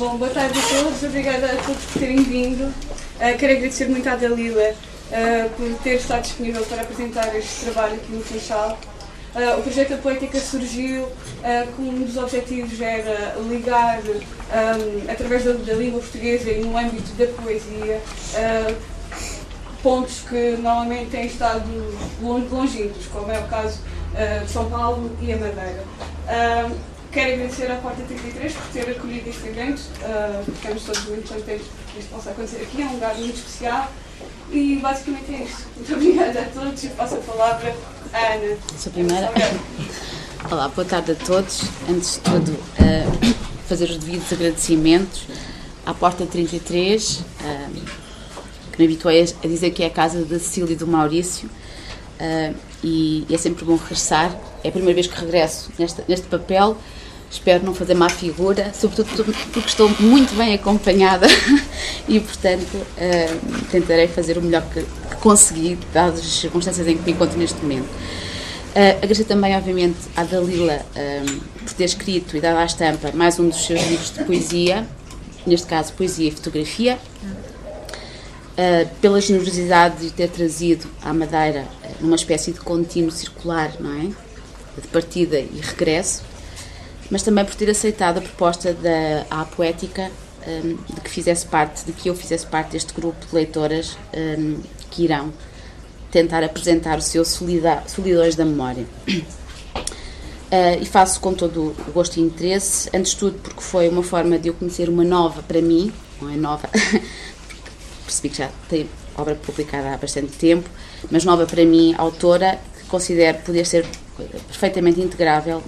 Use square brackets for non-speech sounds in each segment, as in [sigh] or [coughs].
Bom, boa tarde a todos, obrigada a todos por terem vindo. Uh, quero agradecer muito à Dalila uh, por ter estado disponível para apresentar este trabalho aqui no Funchal. Uh, o projeto da Poética surgiu com um dos objetivos era ligar, um, através da, da, língua portuguesa e no âmbito da poesia, pontos que normalmente têm estado longínquos, como é o caso de São Paulo e a Madeira. Quero agradecer à Porta 33 por ter acolhido este evento. Uh, ficamos todos muito contentes que isto possa acontecer aqui. É um lugar muito especial. E basicamente é isto. Muito obrigada a todos e passo a palavra à Ana. Sou a primeira. Olá, boa tarde a todos. Antes de tudo, uh, fazer os devidos agradecimentos à Porta 33, uh, que me habituei a dizer que é a casa da Cecília e do Maurício. Uh, e é sempre bom regressar. É a primeira vez que regresso neste, neste papel Espero não fazer má figura, sobretudo porque estou muito bem acompanhada [laughs] e, portanto, uh, tentarei fazer o melhor que, que consegui, dadas as circunstâncias em que me encontro neste momento. Uh, agradecer também, obviamente, à Dalila uh, por ter escrito e dado à estampa mais um dos seus livros de poesia, neste caso, poesia e fotografia, pela generosidade de ter trazido à Madeira numa espécie de contínuo circular, não é? De partida e regresso, mas também por ter aceitado a proposta da A Poética um, de que fizesse parte, de que eu fizesse parte deste grupo de leitoras um, que irão tentar apresentar o seu Solidões da Memória. Uh, [clears throat] e faço com todo o gosto e interesse, antes de tudo porque foi uma forma de eu conhecer uma nova para mim, não é nova, [laughs] percebi que já tem obra publicada há bastante tempo, mas nova para mim, autora, que considero poder ser perfeitamente integrável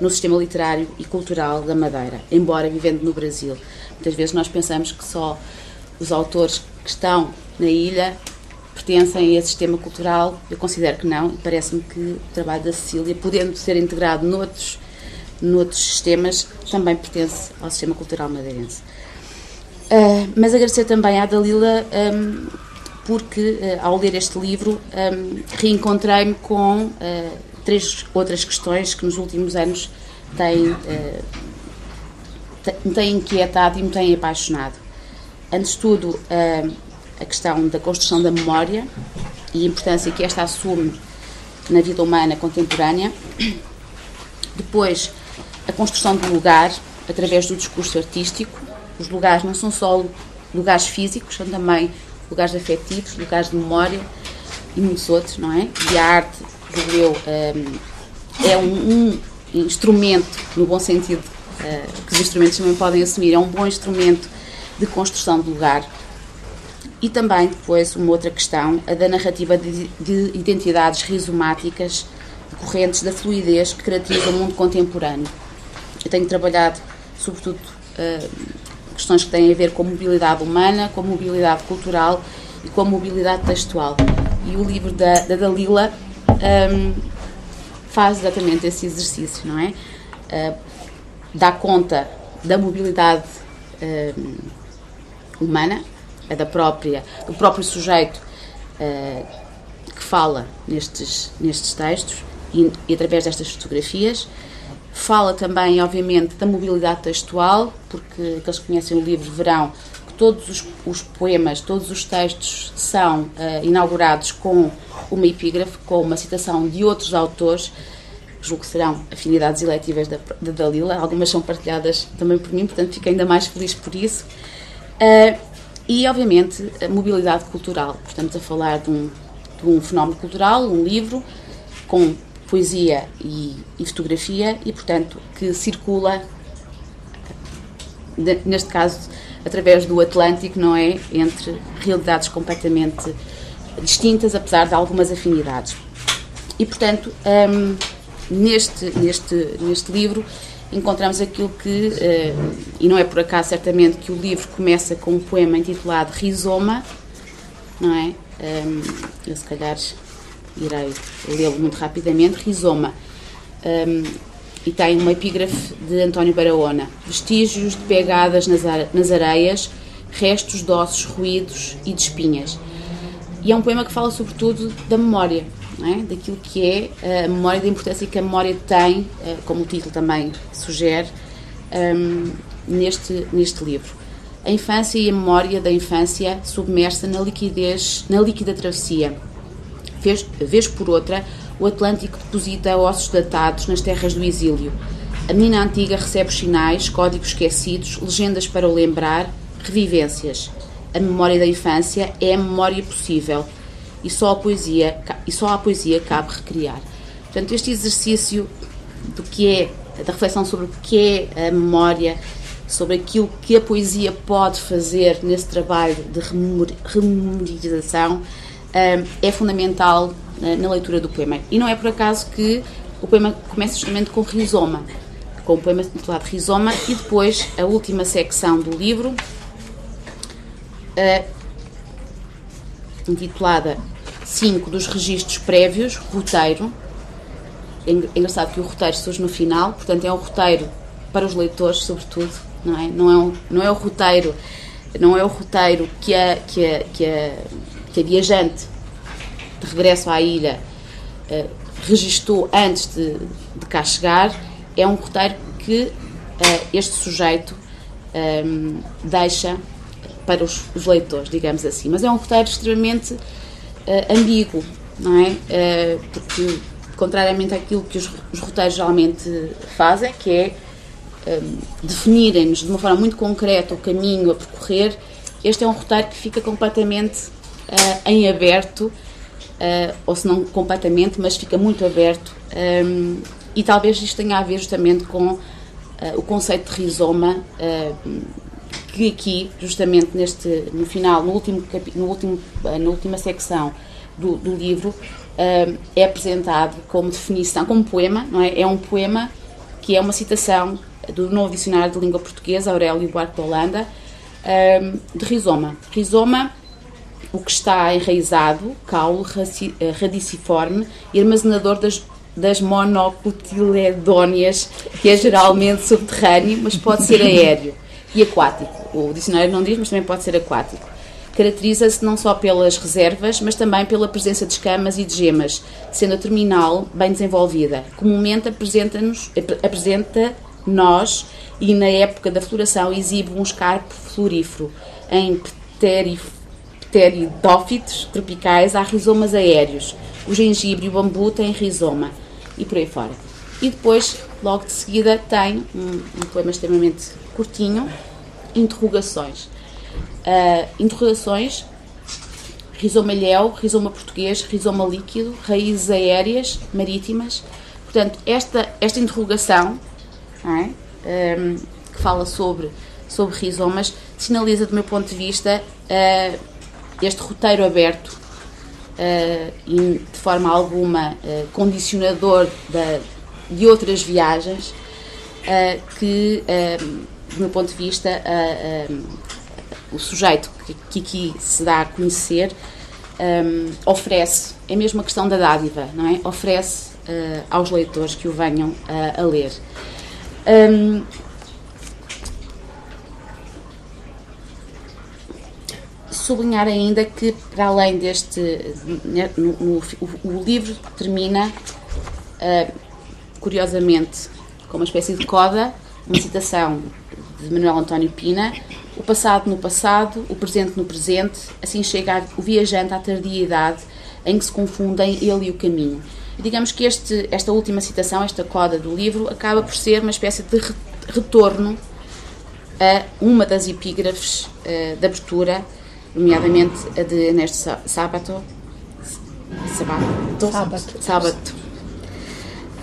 no sistema literário e cultural da Madeira, embora vivendo no Brasil. Muitas vezes nós pensamos que só os autores que estão na ilha pertencem a esse sistema cultural. Eu considero que não, e parece-me que o trabalho da Cecília, podendo ser integrado noutros, noutros sistemas, também pertence ao sistema cultural madeirense. Uh, mas agradecer também à Dalila, um, porque uh, ao ler este livro um, reencontrei-me com uh, três outras questões que nos últimos anos têm, uh, me têm inquietado e me têm apaixonado. Antes de tudo, uh, a questão da construção da memória e a importância que esta assume na vida humana contemporânea. Depois, a construção do lugar através do discurso artístico. Os lugares não são só lugares físicos, são também lugares afetivos, lugares de memória e muitos outros, não é? E a arte eu, um, é um, um, instrumento, no bom sentido uh, que os instrumentos também podem assumir, é um bom instrumento de construção de lugar. E também, depois, uma outra questão, a da narrativa de, de identidades rizomáticas decorrentes da fluidez que caracteriza o mundo contemporâneo. Eu tenho trabalhado, sobretudo, uh, questões que têm a ver com a mobilidade humana, com a mobilidade cultural e com a mobilidade textual. E o livro da, da Dalila um, faz exatamente esse exercício, não é? Uh, dá conta da mobilidade um, humana, é da própria, do próprio sujeito uh, que fala nestes, nestes textos e, e através destas fotografias. Fala também, obviamente, da mobilidade textual, porque aqueles que conhecem o livro verão todos os, os, poemas, todos os textos são uh, inaugurados com uma epígrafe, com uma citação de outros autores, julgo que serão afinidades eletivas da, da Dalila, algumas são partilhadas também por mim, portanto fico ainda mais feliz por isso. Uh, e, obviamente, a mobilidade cultural. Estamos a falar de um, de um fenómeno cultural, um livro, com poesia e, e fotografia, e, portanto, que circula, neste caso, através do Atlântico, não é? Entre realidades completamente distintas, apesar de algumas afinidades. E, portanto, um, neste, neste, neste livro encontramos aquilo que, uh, e não é por acaso certamente que o livro começa com um poema intitulado Rizoma, não é? Um, eu se calhar irei lê-lo muito rapidamente. Rizoma. Um, e tem uma epígrafe de António Barahona: vestígios de pegadas nas, areias, restos de ossos ruídos e de espinhas. E é um poema que fala sobretudo da memória, é? daquilo que é eh, a memória, da importância que a memória tem, eh, como o título também sugere, um, neste, neste livro. A infância e a memória da infância submersa na liquidez, na líquida travessia. Vez, vez por outra, o Atlântico deposita ossos datados nas terras do exílio. A menina antiga recebe os sinais, códigos esquecidos, legendas para o lembrar, revivências. A memória da infância é a memória possível e só a poesia, e só a poesia cabe recriar. Portanto, este exercício do que é, da reflexão sobre o que é a memória, sobre aquilo que a poesia pode fazer nesse trabalho de rememorização, eh, é fundamental na leitura do poema. E não é por acaso que o poema começa justamente com Rizoma, com o poema intitulado Rizoma, e depois a última secção do livro, uh, intitulada 5 dos registros prévios, roteiro. É, é engraçado que o roteiro surge no final, portanto é um roteiro para os leitores, sobretudo, não é? Não é, um, não é o roteiro, não é o roteiro que a, que a, que a, que a viajante de regresso à ilha uh, registou antes de, de cá chegar, é um roteiro que uh, este sujeito ehm, deixa para os, os, leitores, digamos assim. Mas é um roteiro extremamente uh, ambíguo, não é? Porque, contrariamente àquilo que os, os roteiros geralmente fazem, que é um, definirem-nos de uma forma muito concreta o caminho a percorrer, este é um roteiro que fica completamente em aberto, ou se não completamente, mas fica muito aberto. Um, e talvez isto tenha a ver justamente com uh, o conceito de rizoma, uh, que aqui, justamente neste, no final, no último, no último, uh, na última secção do, do livro, é apresentado como definição, como poema, não é? É um poema que é uma citação do novo dicionário de língua portuguesa, Aurélio Buarque de Holanda, de rizoma. Rizoma o que está enraizado, caule radiciforme e armazenador das das monocotiledóneas, que é geralmente subterrâneo, mas pode ser aéreo e aquático. O dicionário não diz, mas também pode ser aquático. Caracteriza-se não só pelas reservas, mas também pela presença de escamas e de gemas, sendo a terminal bem desenvolvida. Comumente apresenta-nos, apresenta nós e na época da floração exibe um escarpo florífero em pteridófitos tropicais há rizomas aéreos. O gengibre e o bambu têm rizoma e por aí fora. E depois, logo de seguida, tem um, um poema extremamente curtinho, interrogações. Uh, interrogações, rizoma ilhéu, rizoma português, rizoma líquido, raízes aéreas, marítimas. Portanto, esta, esta interrogação, é? um, que fala sobre, sobre rizomas, sinaliza, do meu ponto de vista, uh, este roteiro aberto uh, e de forma alguma uh, condicionador da, de outras viagens uh, que, do meu ponto de vista, o sujeito que, aqui se dá a conhecer um, oferece, é mesmo a questão da dádiva, não é? Oferece aos leitores que o venham a ler. Um, sublinhar ainda que, para além deste. Né, no, no, o, o, livro termina, uh, curiosamente, com uma espécie de coda, uma citação de Manuel António Pina: o passado no passado, o presente no presente, assim chega o viajante à tardia idade em que se confundem ele e o caminho. E digamos que este, esta última citação, esta coda do livro, acaba por ser uma espécie de retorno a uma das epígrafes uh, de abertura nomeadamente a de Ernesto Sábato. Sábato. Sábato. Sábato.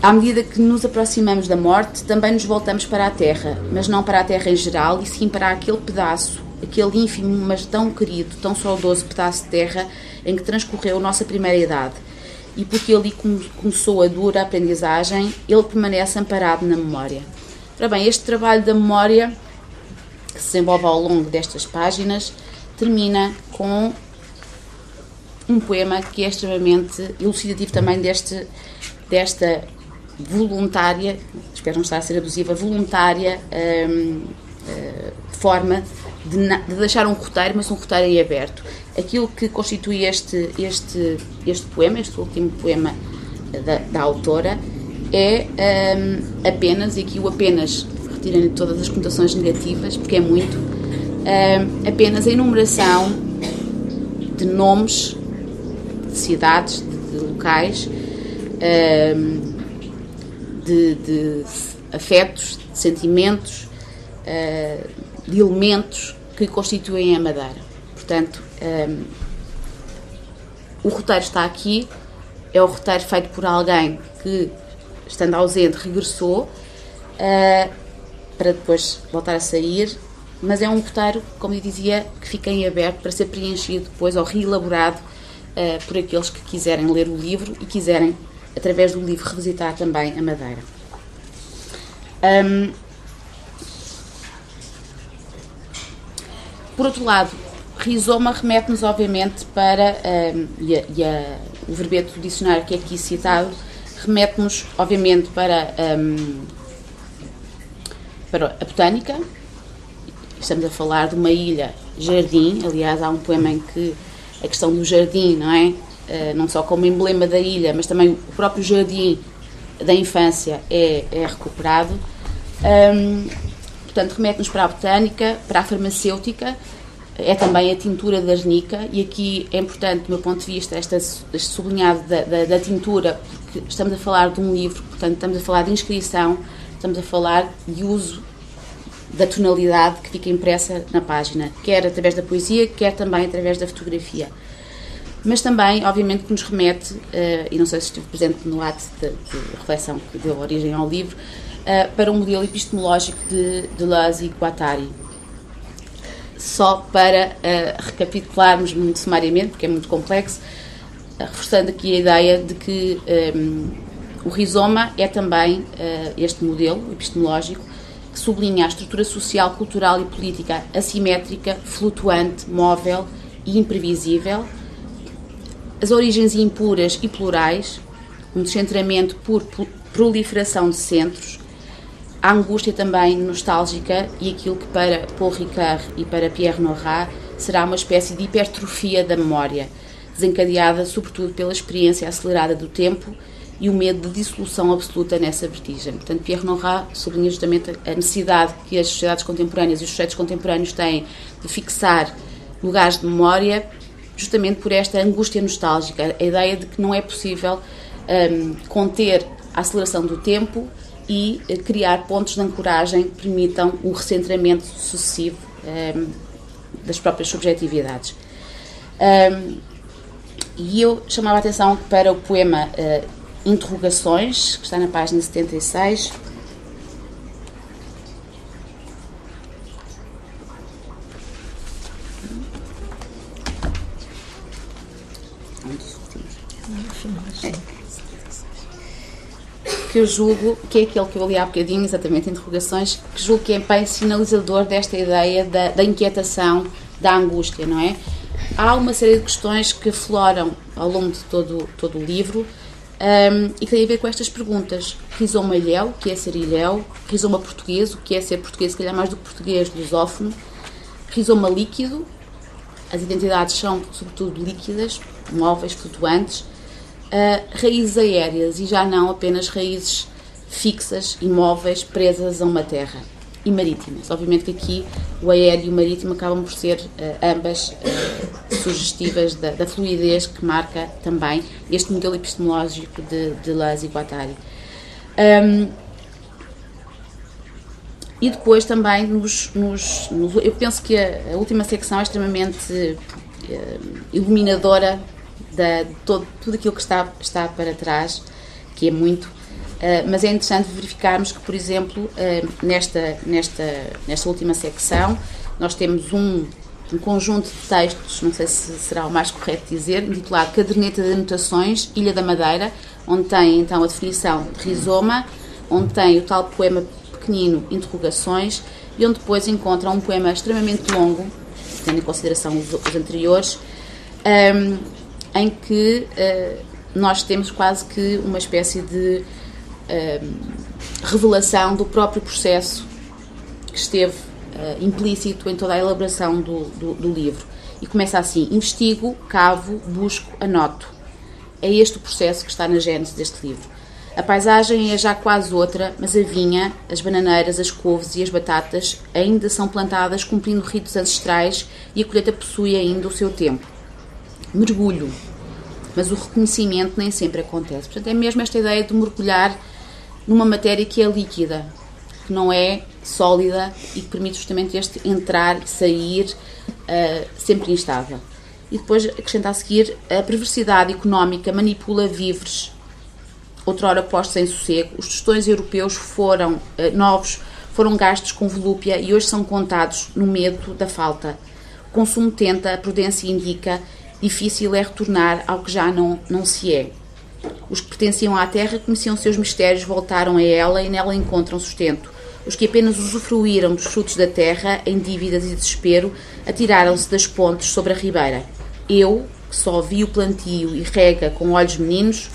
À medida que nos aproximamos da morte, também nos voltamos para a Terra, mas não para a Terra em geral, e sim para aquele pedaço, aquele ínfimo, mas tão querido, tão saudoso pedaço de terra em que transcorreu a nossa primeira idade. E porque ali começou a dura aprendizagem, ele permanece amparado na memória. Ora bem, este trabalho da memória, que se desenvolve ao longo destas páginas, termina com um poema que é extremamente elucidativo também deste, desta voluntária, espero não estar a ser abusiva, voluntária hum, hum, forma de, de, deixar um roteiro, mas um roteiro em aberto. Aquilo que constitui este, este, este poema, este último poema da, da autora, é hum, apenas, e aqui o apenas retirem todas as conotações negativas, porque é muito, uh, apenas a enumeração de nomes, de cidades, de, de locais, uh, de, de, afetos, de sentimentos, uh, de elementos que constituem a Madeira. Portanto, o roteiro está aqui, é o roteiro feito por alguém que, estando ausente, regressou uh, para depois voltar a sair, mas é um roteiro, como eu dizia, que fica em aberto para ser preenchido depois ou reelaborado uh, por aqueles que quiserem ler o livro e quiserem, através do livro, revisitar também a Madeira. Um, por outro lado, rizoma remete-nos, obviamente, para. Um, e, a, e a, o verbete do dicionário que é aqui citado remete-nos, obviamente, para, um, para a botânica. Estamos a falar de uma ilha jardim. Aliás, há um poema em que a questão do jardim, não é? Uh, não só como emblema da ilha, mas também o próprio jardim da infância é, é recuperado. Portanto, remete-nos para a botânica, para a farmacêutica é também a tintura da arnica, e aqui é importante, do meu ponto de vista, esta, este sublinhado da, da, da, tintura, porque estamos a falar de um livro, portanto, estamos a falar de inscrição, estamos a falar de uso da tonalidade que fica impressa na página, quer através da poesia, quer também através da fotografia. Mas também, obviamente, que nos remete, uh, e não sei se estive presente no ato de, de reflexão que deu origem ao livro, uh, para um modelo epistemológico de Deleuze e Guattari só para uh, recapitularmos muito sumariamente, porque é muito complexo, reforçando aqui a ideia de que um, ehm, o rizoma é também uh, este modelo epistemológico que sublinha a estrutura social, cultural e política assimétrica, flutuante, móvel e imprevisível, as origens impuras e plurais, um descentramento por proliferação de centros, a angústia também nostálgica e aquilo que para Paul Ricard e para Pierre Nora será uma espécie de hipertrofia da memória, desencadeada sobretudo pela experiência acelerada do tempo e o medo de dissolução absoluta nessa vertigem. Portanto, Pierre Nora sublinha justamente a necessidade que as sociedades contemporâneas e os sujeitos contemporâneos têm de fixar lugares de memória, justamente por esta angústia nostálgica, a ideia de que não é possível um, conter a aceleração do tempo e eh, criar pontos de ancoragem que permitam o recentramento sucessivo um, das próprias subjetividades. Um, e eu chamava a atenção para o poema uh, Interrogações, que está na página 76. Um dos últimos. É que eu julgo, que é aquele que eu li há bocadinho, exatamente, interrogações, que julgo que é bem sinalizador desta ideia da, da inquietação, da angústia, não é? Há uma série de questões que afloram ao longo de todo, todo o livro um, e que têm a ver com estas perguntas. Rizoma ilhéu, o que é ser ilhéu? Rizoma português, o que é ser português, se calhar mais do que português, lusófono? Rizoma líquido, as identidades são sobretudo líquidas, móveis, flutuantes uh, raízes aéreas e já não apenas raízes fixas, imóveis, presas a uma terra. E marítimas. Obviamente que aqui o aéreo e o marítimo acabam por ser uh, ambas uh, sugestivas da, da, fluidez que marca também este modelo epistemológico de, de Laz e Guattari. Um, e depois também nos, nos, nos, eu penso que a, a última secção é extremamente uh, iluminadora de todo, tudo aquilo que está, está para trás, que é muito, mas é interessante verificarmos que, por exemplo, uh, nesta, nesta, nesta última secção, nós temos um, um conjunto de textos, não sei se será o mais correto dizer, intitulado Caderneta de Anotações, Ilha da Madeira, onde tem então a definição de rizoma, onde tem o tal poema pequenino Interrogações, e onde depois encontra um poema extremamente longo, tendo em consideração os, os anteriores, um, ehm, em que uh, nós temos quase que uma espécie de revelação do próprio processo que esteve uh, implícito em toda a elaboração do, do, do, livro. E começa assim: investigo, cavo, busco, anoto. É este o processo que está na gênese deste livro. A paisagem é já quase outra, mas a vinha, as bananeiras, as couves e as batatas ainda são plantadas cumprindo ritos ancestrais e a colheita possui ainda o seu tempo. Mergulho, mas o reconhecimento nem sempre acontece. Portanto, é mesmo esta ideia de mergulhar numa matéria que é líquida, que não é sólida e que permite justamente este entrar e sair uh, sempre instável. E depois acrescenta a seguir a perversidade económica manipula víveres outrora postos em sossego, os tostões europeus foram eh, novos, foram gastos com volúpia e hoje são contados no medo da falta. O consumo tenta, a prudência indica, difícil é retornar ao que já não, não se é. Os que pertenciam à terra conheciam seus mistérios, voltaram a ela e nela encontram sustento. Os que apenas usufruíram dos frutos da terra, em dívidas e desespero, atiraram-se das pontes sobre a ribeira. Eu, que só vi o plantio e rega com olhos meninos,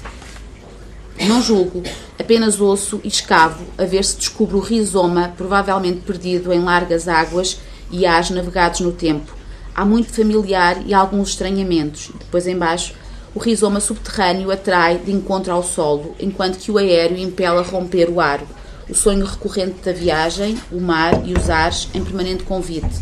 não julgo, apenas ouço e escavo a ver se descubro o rizoma, provavelmente perdido em largas águas e ás navegados no tempo. Há muito familiar e alguns estranhamentos. Depois embaixo, o rizoma subterrâneo atrai de encontro ao solo, enquanto que o aéreo impela romper o aro. O sonho recorrente da viagem, o mar e os ares em permanente convite.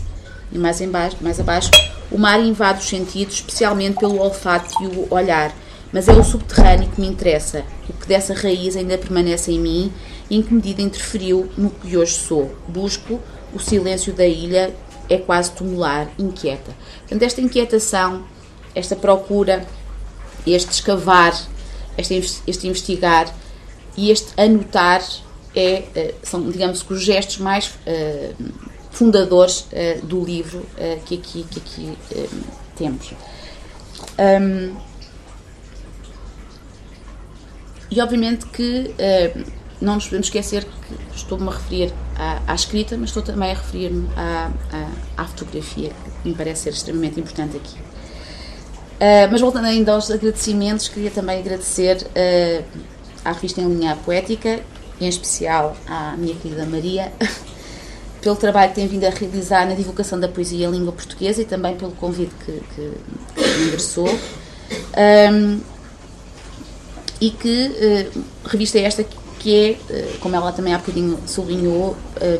E mais, embaixo, mais abaixo, o mar invade os sentidos, especialmente pelo olfato e o olhar mas é o subterrâneo que me interessa, o que dessa raiz ainda permanece em mim e em que medida interferiu no que hoje sou. Busco o silêncio da ilha, é quase tumular, inquieta. Portanto, esta inquietação, esta procura, este escavar, este, este investigar e este anotar é, eh, são, digamos, os gestos mais uh, fundadores uh, do livro uh, que aqui, que aqui temos. Um, e obviamente que não nos podemos esquecer que estou-me a referir à, à, escrita, mas estou também a referir-me à, à, à, fotografia, que me parece ser extremamente importante aqui. Uh, mas voltando ainda aos agradecimentos, queria também agradecer uh, à revista em linha poética, em especial à minha querida Maria, [laughs] pelo trabalho que tem vindo a realizar na divulgação da poesia em língua portuguesa e também pelo convite que, que, que ingressou. Um, e que uh, revista é esta que é, como ela também há bocadinho sublinhou, eh,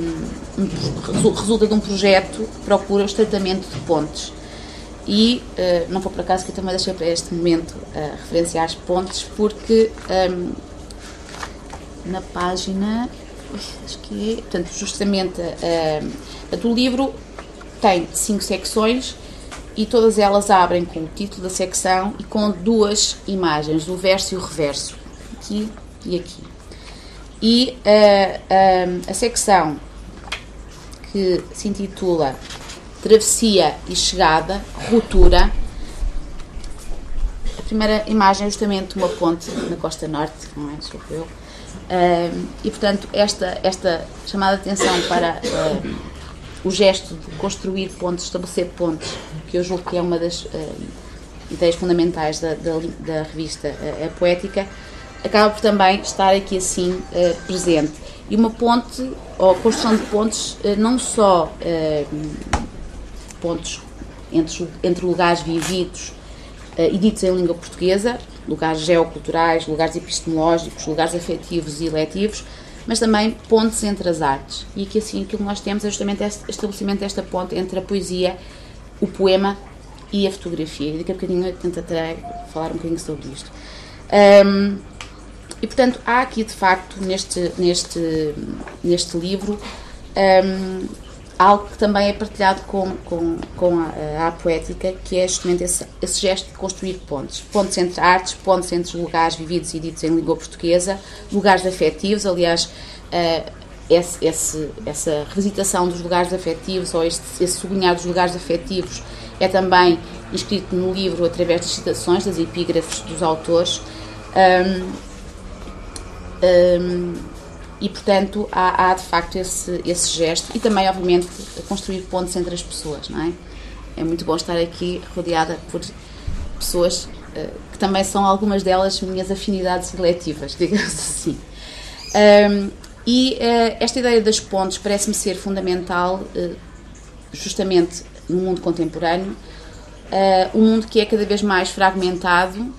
um, resulta de um projeto que procura o estreitamento de pontes. E uh, não foi por acaso que eu também deixei para este momento referenciar as pontes, porque um, na página, acho que é, portanto, justamente, uh, o livro tem cinco secções e todas elas abrem com o título da secção e com duas imagens, o verso e o reverso, aqui e aqui. E uh, uh, a secção que se intitula Travessia e Chegada, Ruptura. A primeira imagem é justamente uma ponte na costa norte, não é? Sou eu. Uh, e portanto, esta, esta chamada atenção para o gesto de construir pontos, estabelecer pontos, que eu julgo que é uma das uh, ideias fundamentais da, da, da revista uh, Poética, acaba por também estar aqui assim uh, presente. E uma ponte, ou a construção de pontes, não só pontos entre, entre lugares vividos e ditos em língua portuguesa, lugares geoculturais, lugares epistemológicos, lugares afetivos e eletivos, mas também pontes entre as artes. E aqui assim aquilo que nós temos é justamente este estabelecimento desta ponte entre a poesia, o poema e a fotografia. E daqui a bocadinho eu tentarei falar um bocadinho sobre isto. Um, e portanto há aqui de facto neste, neste, neste livro um, algo que também é partilhado com, com, com a, a poética, que é justamente esse, esse, gesto de construir pontes. Pontes entre artes, pontes entre lugares vividos e ditos em língua portuguesa, lugares afetivos, aliás, uh, esse, esse, essa revisitação dos lugares afetivos, ou este, esse sublinhar dos lugares afetivos, é também inscrito no livro através das citações, das epígrafes dos autores. Um, um, e, portanto, há, há, de facto esse, esse gesto e também, obviamente, construir pontos entre as pessoas, não é? É muito bom estar aqui rodeada por pessoas uh, que também são algumas delas minhas afinidades seletivas, [laughs] digamos assim. Um, e uh, esta ideia das pontes parece-me ser fundamental, uh, justamente no mundo contemporâneo, um mundo que é cada vez mais fragmentado,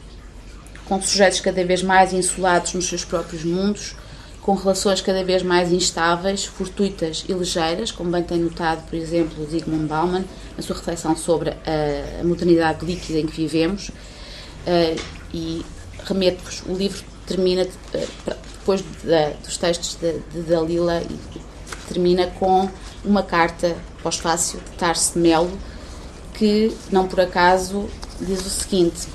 com sujeitos cada vez mais insulados nos seus próprios mundos, com relações cada vez mais instáveis, fortuitas e ligeiras, como bem tem notado, por exemplo, Zygmunt Bauman, na sua reflexão sobre a, modernidade líquida em que vivemos. Uh, e remeto-vos, o livro termina, uh, depois de, dos textos de, Dalila, termina com uma carta pós-fácil de Tarso de Melo, que, não por acaso, diz o seguinte: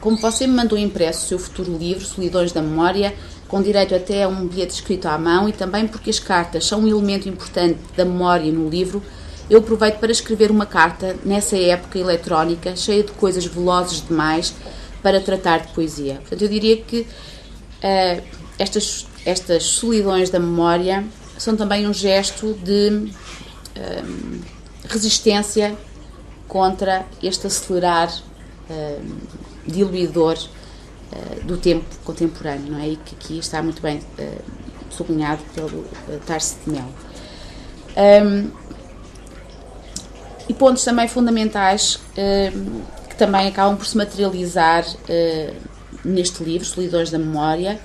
Como você me mandou impresso o seu futuro livro, Solidões da Memória, com direito até a um bilhete escrito à mão e também porque as cartas são um elemento importante da memória no livro, eu aproveito para escrever uma carta nessa época eletrónica, cheia de coisas velozes demais para tratar de poesia. Portanto, eu diria que uh, estas, estas solidões da memória são também um gesto de uh, resistência contra este acelerar uh, diluidor uh, do tempo contemporâneo, não é? E que aqui está muito bem uh, sublinhado pelo uh, Tarso de Mel. Um, e pontos também fundamentais que também acabam por se materializar neste livro, Solidões da Memória,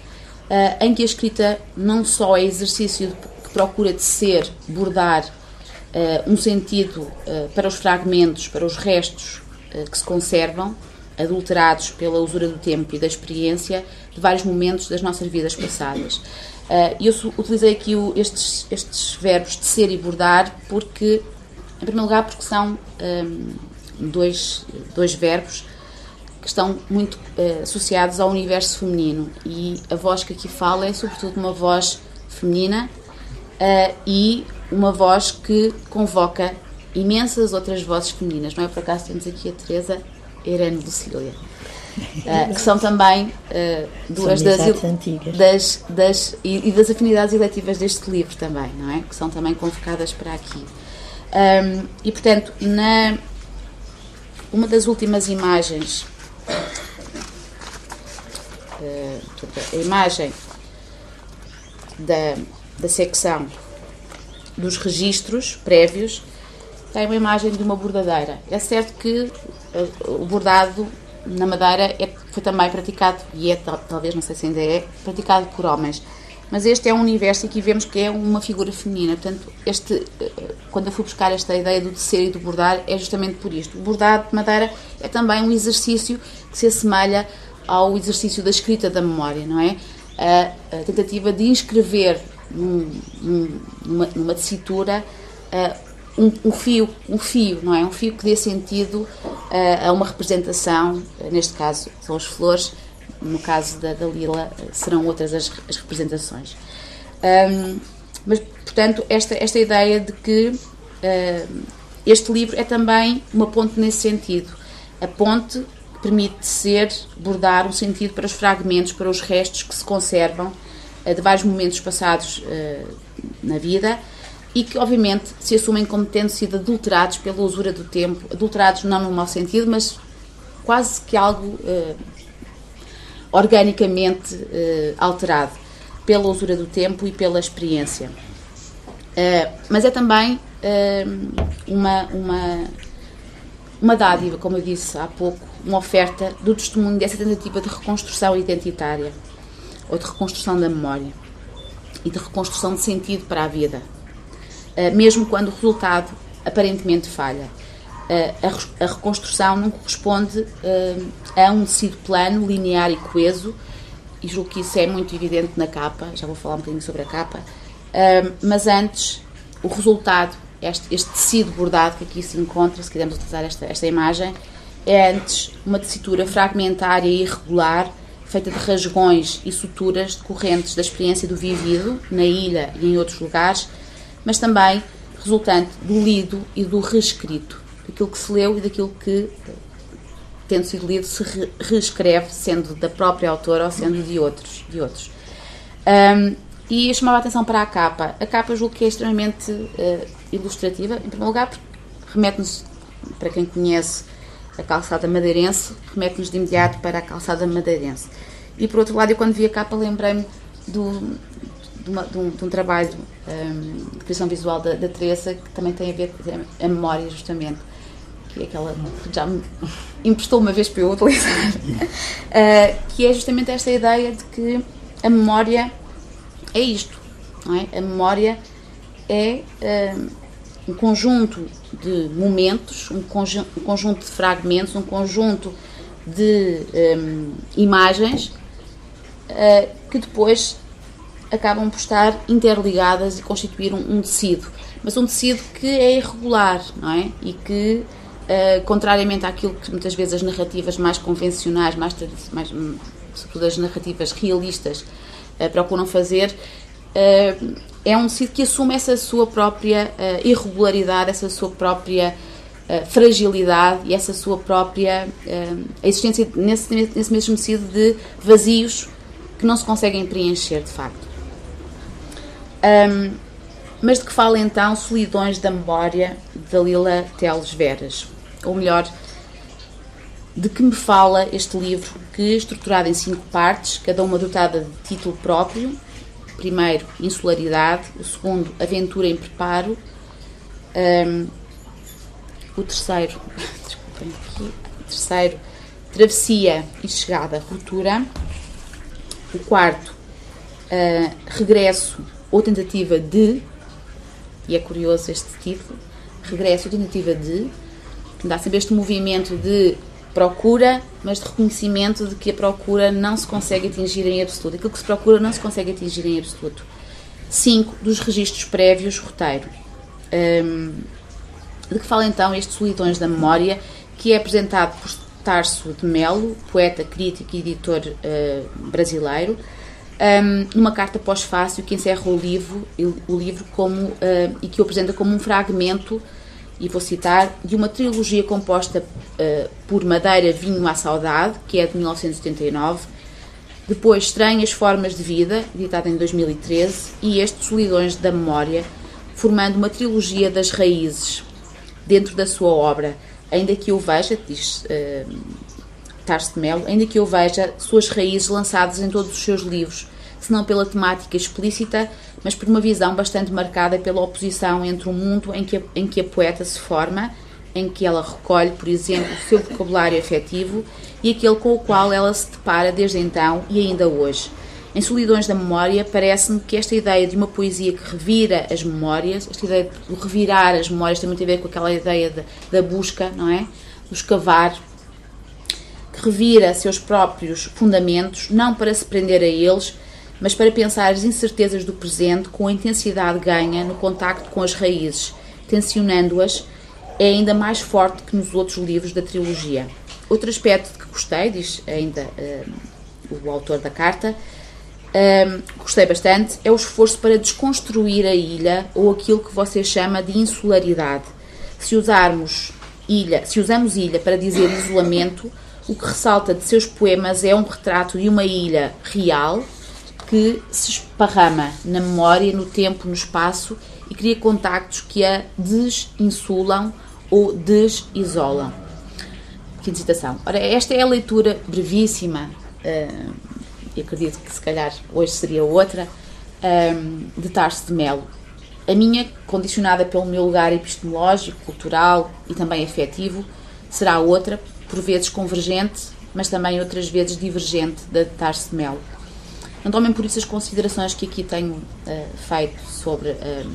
em que a escrita não só é exercício que procura de ser, bordar um sentido para os fragmentos, para os restos que se conservam, adulterados pela usura do tempo e da experiência de vários momentos das nossas vidas passadas. Uh, eu utilizei aqui estes, estes verbos de ser e bordar porque, em primeiro lugar, porque são um, dois, dois verbos que estão muito uh, associados ao universo feminino e a voz que aqui fala é sobretudo uma voz feminina uh, e uma voz que convoca imensas outras vozes femininas. Não é por acaso temos aqui a Teresa Irene Lucília. Uh, que são também uh, duas das, das, das e, e, das afinidades eletivas deste livro também, não é? Que são também convocadas para aqui. Um, e portanto, na uma das últimas imagens, uh, a imagem da, da secção dos registros prévios tem uma imagem de uma bordadeira. É certo que o bordado na Madeira é, foi também praticado, e é talvez, não sei se ainda é, praticado por homens. Mas este é um universo e aqui vemos que é uma figura feminina. Portanto, este, eh, quando eu fui buscar esta ideia do tecer e do bordar, é justamente por isto. O bordado de madeira é também um exercício que se assemelha ao exercício da escrita da memória, não é? A, a tentativa de inscrever num, num, numa, numa tessitura uh, um, um, fio, um fio, não é? Um fio que dê sentido uh, a uma representação, uh, neste caso são as flores, no caso da, da Lila uh, serão outras as, as representações. Um, mas, portanto, esta, esta ideia de que este livro é também uma ponte nesse sentido. A ponte que permite ser, bordar um sentido para os fragmentos, para os restos que se conservam de vários momentos passados na vida, e que, obviamente, se assumem como tendo sido adulterados pela usura do tempo, adulterados não no mau sentido, mas quase que algo eh, organicamente eh, alterado pela usura do tempo e pela experiência. Uh, mas é também uh, uma, uma, uma dádiva, como eu disse há pouco, uma oferta do testemunho dessa tentativa de reconstrução identitária ou de reconstrução da memória e de reconstrução de sentido para a vida. Eh, mesmo quando o resultado aparentemente falha. Eh, a reconstrução não corresponde eh, a um tecido plano, linear e coeso, e julgo que isso é muito evidente na capa, já vou falar um bocadinho sobre a capa, mas antes, o resultado, este, tecido bordado que aqui se encontra, se quisermos utilizar esta, esta imagem, é antes uma tessitura fragmentária e irregular, feita de rasgões e suturas decorrentes da experiência do vivido na ilha e em outros lugares, mas também resultante do lido e do reescrito, daquilo que se leu e daquilo que, tendo sido lido, se reescreve, sendo da própria autora ou sendo de outros. De outros. Um, e chamava a atenção para a capa. A capa eu julgo que é extremamente uh, ilustrativa, em primeiro lugar, porque remete-nos, para quem conhece a calçada madeirense, remete-nos de imediato para a calçada madeirense. E por outro lado, eu quando vi a capa lembrei-me do, de, uma, de, um, de um, trabalho um, de criação visual da, da, Teresa que também tem a ver com a memória, justamente. aqui aquela que já me [laughs] emprestou uma vez para eu utilizar, uh, [laughs] que é justamente esta ideia de que a memória é isto, não é? A memória é uh, um conjunto de momentos, um, conju um, conjunto de fragmentos, um conjunto de um, imagens uh, que depois acabam por estar interligadas e constituir um, um, tecido. Mas um tecido que é irregular, não é? E que, uh, contrariamente àquilo que muitas vezes as narrativas mais convencionais, mais, mais sobretudo as narrativas realistas, uh, procuram fazer, uh, é um tecido que assume essa sua própria irregularidade, essa sua própria fragilidade e essa sua própria existência nesse, nesse mesmo tecido de vazios que não se conseguem preencher de facto. Um, mas de que fala então Solidões da Memória, de Dalila Teles Veras? Ou melhor, de que me fala este livro, que é estruturado em cinco partes, cada uma dotada de título próprio. Primeiro, Insularidade. O segundo, Aventura em Preparo. Um, o terceiro, [laughs] desculpem aqui, o terceiro, Travessia e Chegada, Ruptura. O quarto, uh, Regresso ou tentativa de, e é curioso este título, regresso ou tentativa de, dá sempre este movimento de procura, mas de reconhecimento de que a procura não se consegue atingir em absoluto. Aquilo que se procura não se consegue atingir em absoluto. 5. Dos registros prévios, roteiro. Um, de que fala então este Solidões da Memória, que é apresentado por Tarso de Melo, poeta, crítico e editor uh, brasileiro, um, numa carta pós-fácil que encerra o livro, o livro como, uh, e que o apresenta como um fragmento, e vou citar, de uma trilogia composta uh, por Madeira, Vinho à Saudade, que é de 1989, depois Estranhas Formas de Vida, editada em 2013, e este Solidões da Memória, formando uma trilogia das raízes dentro da sua obra, ainda que eu veja, diz uh, Tarso de Melo, ainda que eu veja suas raízes lançadas em todos os seus livros, se não pela temática explícita, mas por uma visão bastante marcada pela oposição entre o mundo em que a, em que a poeta se forma, em que ela recolhe, por exemplo, o seu vocabulário afetivo, e aquele com o qual ela se depara desde então e ainda hoje. Em Solidões da Memória, parece-me que esta ideia de uma poesia que revira as memórias, esta ideia de revirar as memórias tem muito a ver com aquela ideia de, da busca, não é? Do escavar, que revira seus próprios fundamentos, não para se prender a eles, mas para pensar as incertezas do presente com a intensidade ganha no contacto com as raízes, tensionando-as, é ainda mais forte que nos outros livros da trilogia. Outro aspecto de que gostei, diz ainda uh, o autor da carta, uh, gostei bastante, é o esforço para desconstruir a ilha ou aquilo que você chama de insularidade. Se usarmos ilha, se usamos ilha para dizer isolamento, o que ressalta de seus poemas é um retrato de uma ilha real que se esparrama na memória, no tempo, no espaço e cria contactos que a desinsulam ou desisolam. De citação. Ora, esta é a leitura brevíssima, uh, e acredito que se calhar hoje seria outra, um, de Tarso de Melo. A minha, condicionada pelo meu lugar epistemológico, cultural e também afetivo, será outra, por vezes convergente, mas também outras vezes divergente da de Tarso de Melo. Não tomem por isso as considerações que aqui tenho uh, feito sobre, uh,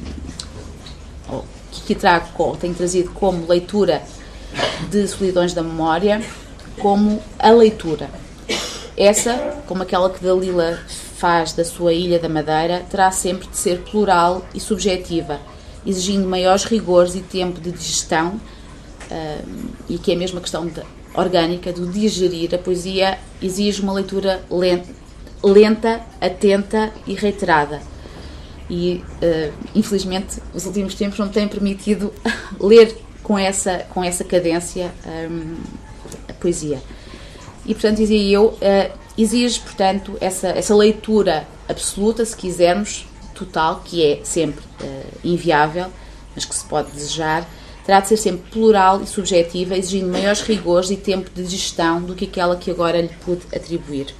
ou que aqui trago, tenho trazido como leitura de Solidões da Memória, como a leitura. Essa, como aquela que Dalila faz da sua Ilha da Madeira, terá sempre de ser plural e subjetiva, exigindo maiores rigores e tempo de digestão, uh, e que é a mesma questão de, orgânica do digerir. A poesia exige uma leitura lenta, lenta, atenta e reiterada. E, uh, infelizmente, os últimos tempos não têm permitido [laughs] ler com essa, com essa cadência um, ehm, a poesia. E, portanto, dizia eu, uh, exige, portanto, essa, essa leitura absoluta, se quisermos, total, que é sempre uh, inviável, mas que se pode desejar, terá de ser sempre plural e subjetiva, exigindo maiores rigores e tempo de gestão do que aquela que agora lhe pude atribuir.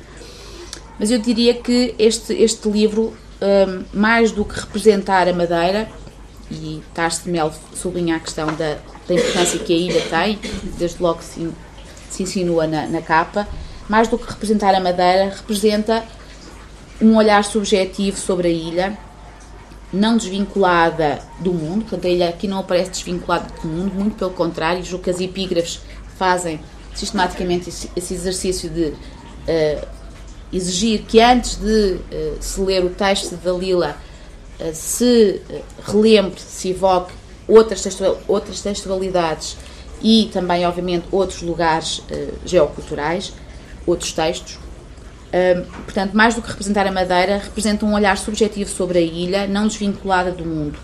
Mas eu diria que este, este livro, um, mais do que representar a Madeira, e Tarso Mel sublinha a questão da da importância que a ilha tem, desde logo se, se insinua na, na capa, mais do que representar a Madeira, representa um olhar subjetivo sobre a ilha, não desvinculada do mundo, portanto ilha aqui não aparece desvinculada do mundo, muito pelo contrário, julgo que as epígrafes fazem sistematicamente esse exercício de uh, exigir que antes de uh, se ler o texto de Dalila uh, se relembre, se evoque outras, textual, outras textualidades e também, obviamente, outros lugares geoculturais, outros textos. Portanto, mais do que representar a Madeira, representa um olhar subjetivo sobre a ilha, não desvinculada do mundo,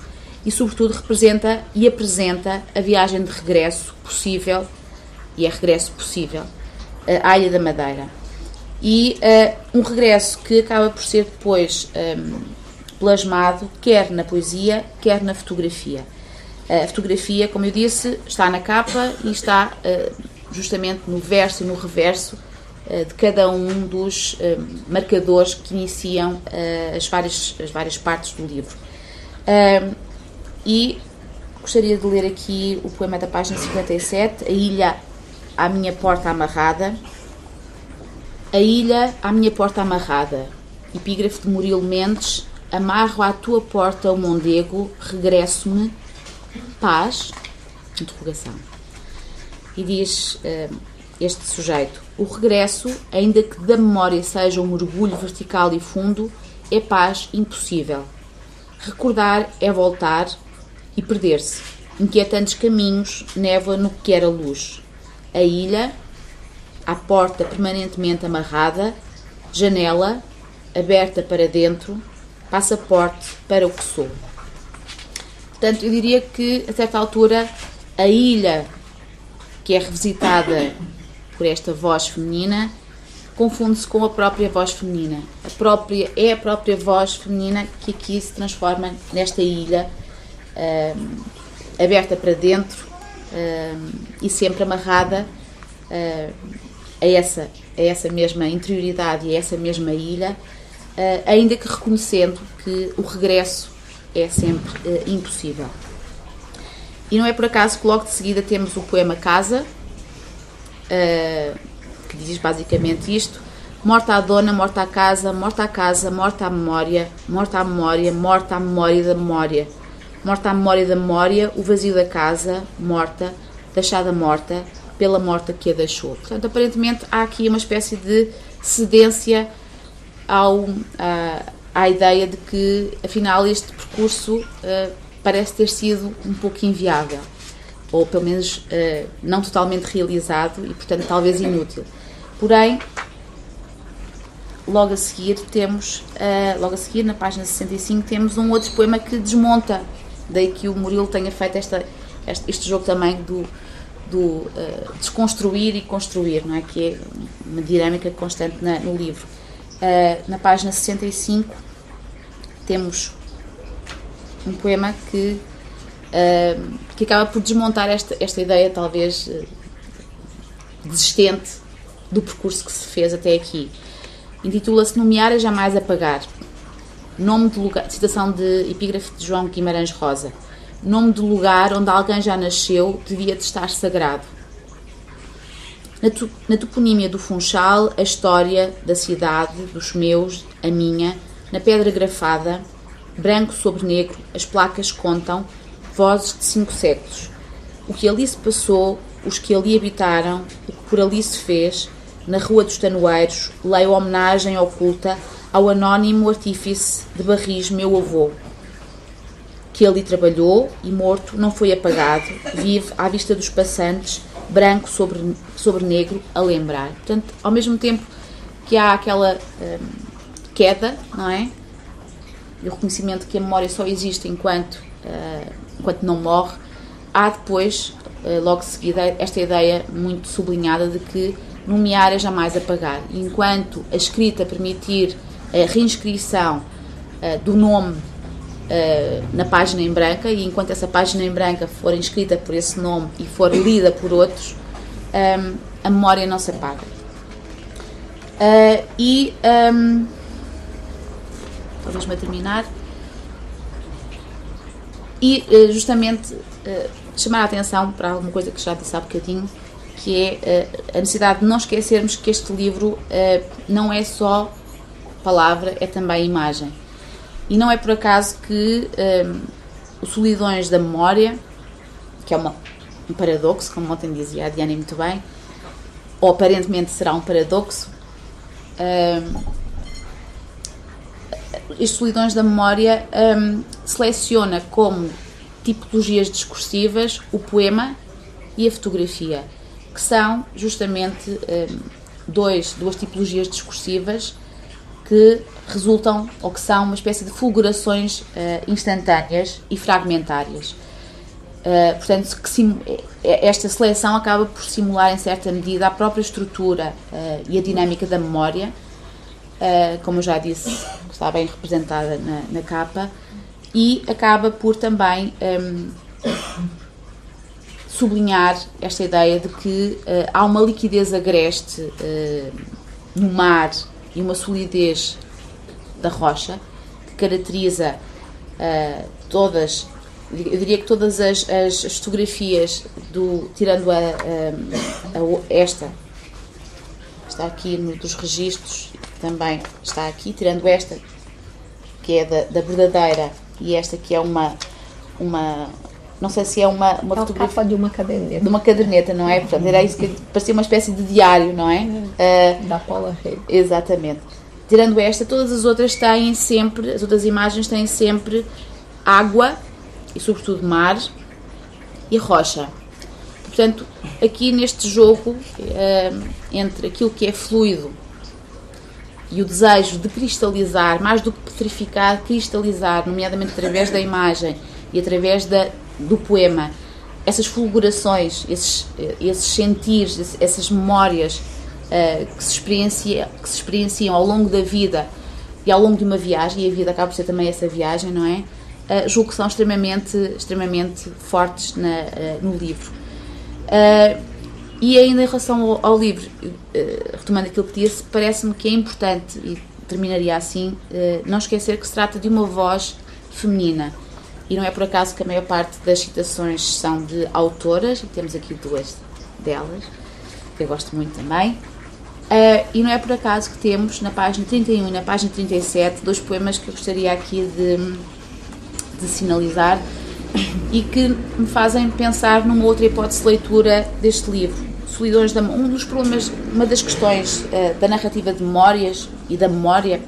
e, sobretudo, representa e apresenta a viagem de regresso possível e é regresso possível à Ilha da Madeira. E uh, um regresso que acaba por ser depois um, plasmado quer na poesia, quer na fotografia. A fotografia, como eu disse, está na capa e está uh, justamente no verso e no reverso de cada um dos marcadores que iniciam as, várias, as várias partes do livro. E gostaria de ler aqui o poema da página 57, A Ilha à minha porta amarrada. A ilha à minha porta amarrada. Epígrafe de Murilo Mendes. Amarro à tua porta o mondego, regresso-me. Paz? Interrogação. E diz uh, este sujeito: O regresso, ainda que da memória seja um mergulho vertical e fundo, é paz impossível. Recordar é voltar e perder-se. Inquietantes caminhos, névoa no que era luz a ilha, a porta permanentemente amarrada, janela aberta para dentro, passaporte para o que sou. Portanto, eu diria que a certa altura a ilha que é revisitada por esta voz feminina confunde-se com a própria voz feminina. A própria, é a própria voz feminina que aqui se transforma nesta ilha hum, aberta para dentro, uh, e sempre amarrada a, essa, a essa mesma interioridade e a essa mesma ilha, uh, ainda que reconhecendo que o regresso é sempre impossível. E não é por acaso que logo de seguida temos o poema Casa, que diz basicamente isto: Morta a dona, morta a casa, morta a casa, morta a memória, morta a memória, morta a memória da memória morta a memória da memória, o vazio da casa, morta, deixada morta, pela morta que a deixou. Portanto, aparentemente há aqui uma espécie de cedência ao, à, à ideia de que, afinal, este percurso uh, parece ter sido um pouco inviável, ou pelo menos uh, não totalmente realizado e, portanto, talvez inútil. Porém, logo a seguir temos, uh, logo a seguir, na página 65, temos um outro poema que desmonta Daí que o Murilo tenha feito esta, este, jogo também do, do uh, desconstruir e construir, não é? que é uma dinâmica constante no livro. Na página 65 temos um poema que, que acaba por desmontar esta, esta ideia, talvez desistente, do percurso que se fez até aqui. Intitula-se Nomear é Jamais Apagar. Nome de lugar, citação de epígrafe de João Guimarães Rosa. Nome de lugar onde alguém já nasceu devia de estar sagrado. Na, tu, na toponímia do Funchal, a história da cidade, dos meus, a minha, na pedra grafada, branco sobre negro, as placas contam, vozes de cinco séculos. O que ali se passou, os que ali habitaram, o que por ali se fez, na Rua dos Tanoeiros, leio homenagem oculta ao anónimo artífice de barris meu avô, que ali trabalhou e morto não foi apagado, vive à vista dos passantes, branco sobre, sobre negro, a lembrar. Portanto, ao mesmo tempo que há aquela hum, queda, não é? E o reconhecimento que a memória só existe enquanto, uh, enquanto não morre, há depois, uh, logo seguida, esta ideia muito sublinhada de que nomear é jamais apagar. Enquanto a escrita permitir a reinscrição uh, do nome uh, na página em branca e enquanto essa página em branca for inscrita por esse nome e for lida por outros, ehm, a memória não se apaga. E um, ehm, talvez-me a terminar. E justamente chamar a atenção para alguma coisa que já disse há bocadinho, que é uh, a necessidade de não esquecermos que este livro uh, não é só palavra, é também imagem. E não é por acaso que o Solidões da Memória, que é uma, um paradoxo, como ontem dizia a Diana muito bem, ou aparentemente será um paradoxo, estes Solidões da Memória um, seleciona como tipologias discursivas o poema e a fotografia, que são justamente um, dois, duas tipologias discursivas que resultam ou que são uma espécie de fulgurações uh, instantâneas e fragmentárias. Uh, portanto, que sim, esta seleção acaba por simular em certa medida a própria estrutura uh, e a dinâmica da memória, como eu já disse, está bem representada na, na capa, e acaba por também um, sublinhar esta ideia de que há uma liquidez agreste no mar e uma solidez da rocha que caracteriza uh, todas, eu diria que todas as, as, as fotografias do, tirando a, a, a, esta, está aqui no, dos registros, também está aqui, tirando esta, que é da, da verdadeira, e esta que é uma, uma não sei se é uma, uma é fotografia de uma caderneta. De uma caderneta, não é? Portanto, era isso que parecia uma espécie de diário, não é? Uh, da Paula Rey. Exatamente. Tirando esta, todas as outras têm sempre, as outras imagens têm sempre água e sobretudo mar e rocha. Portanto, aqui neste jogo uh, entre aquilo que é fluido e o desejo de cristalizar, mais do que petrificar, cristalizar, nomeadamente através da imagem e através da do poema, essas fulgurações, esses, esses sentires, essas memórias uh, que, se experiencia, que se experienciam ao longo da vida e ao longo de uma viagem, e a vida acaba por ser também essa viagem, não é? Uh, julgo que são extremamente, extremamente fortes na, uh, no livro. Uh, e ainda em relação ao, ao livro, retomando aquilo que disse, parece-me que é importante, e terminaria assim, não esquecer que se trata de uma voz feminina e não é por acaso que a maior parte das citações são de autoras, e temos aqui duas delas, que eu gosto muito também. Uh, e não é por acaso que temos na página 31 e na página 37 dois poemas que eu gostaria aqui de, de sinalizar e que me fazem pensar numa outra hipótese de leitura deste livro. Solidões da um dos problemas, uma das questões uh, da narrativa de memórias e da memória